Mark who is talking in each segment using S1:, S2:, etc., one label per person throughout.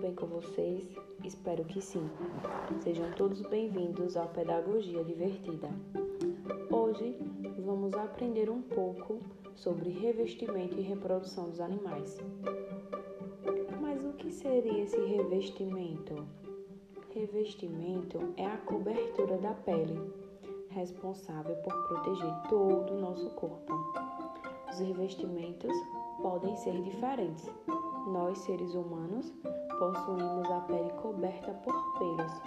S1: bem com vocês? Espero que sim. Sejam todos bem-vindos ao Pedagogia Divertida. Hoje vamos aprender um pouco sobre revestimento e reprodução dos animais. Mas o que seria esse revestimento? Revestimento é a cobertura da pele, responsável por proteger todo o nosso corpo. Os revestimentos podem ser diferentes. Nós, seres humanos, possuímos a pele coberta por pelos.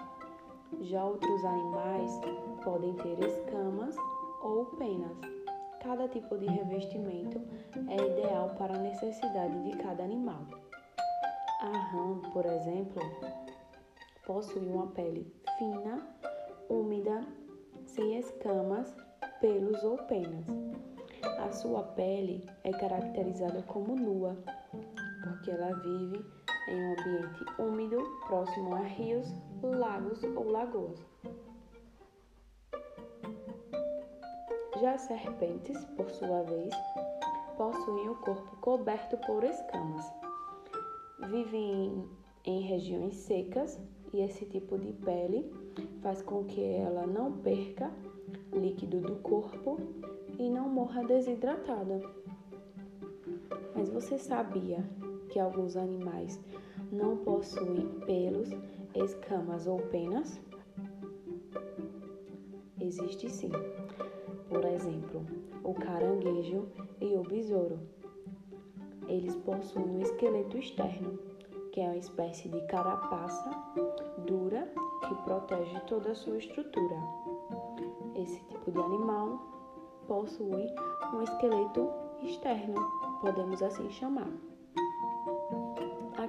S1: Já outros animais podem ter escamas ou penas. Cada tipo de revestimento é ideal para a necessidade de cada animal. A rã, por exemplo, possui uma pele fina, úmida, sem escamas, pelos ou penas. A sua pele é caracterizada como nua, porque ela vive em um ambiente úmido, próximo a rios, lagos ou lagoas. Já as serpentes, por sua vez, possuem o corpo coberto por escamas. Vivem em, regiões secas e esse tipo de pele faz com que ela não perca líquido do corpo e não morra desidratada. Mas você sabia que alguns animais não possuem pelos, escamas ou penas? Existe sim. Por exemplo, o caranguejo e o besouro. Eles possuem um esqueleto externo, que é uma espécie de carapaça dura que protege toda a sua estrutura. Esse tipo de animal possui um esqueleto externo, podemos assim chamar.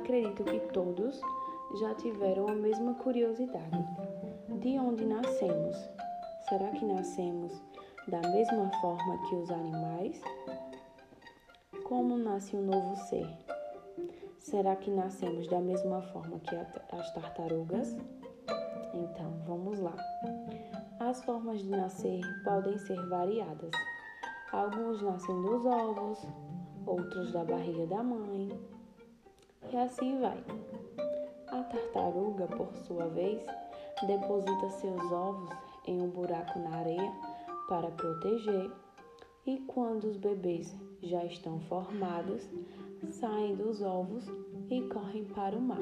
S1: Acredito que todos já tiveram a mesma curiosidade. De onde nascemos? Será que nascemos da mesma forma que os animais? Como nasce um novo ser? Será que nascemos da mesma forma que as tartarugas? Então, vamos lá. As formas de nascer podem ser variadas. Alguns nascem dos ovos, outros da barriga da mãe, e assim vai. A tartaruga, por sua vez, deposita seus ovos em um buraco na areia para proteger, e quando os bebês já estão formados, saem dos ovos e correm para o mar.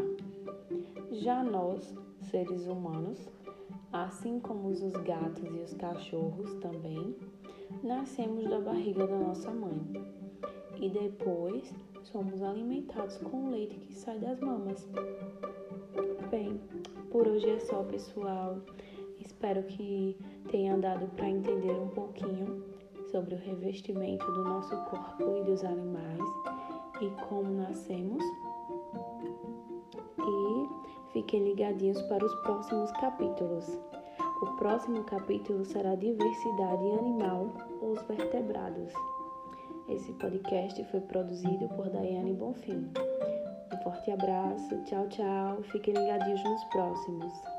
S1: Já nós, seres humanos, assim como os gatos e os cachorros também, nascemos da barriga da nossa mãe e depois somos alimentados com o leite que sai das mamas. Bem, por hoje é só, pessoal. Espero que tenha dado para entender um pouquinho sobre o revestimento do nosso corpo e dos animais e como nascemos. E fiquem ligadinhos para os próximos capítulos. O próximo capítulo será Diversidade Animal, os vertebrados. Esse podcast foi produzido por Daiane Bonfim. Um forte abraço, tchau, tchau. Fiquem ligadinhos nos próximos.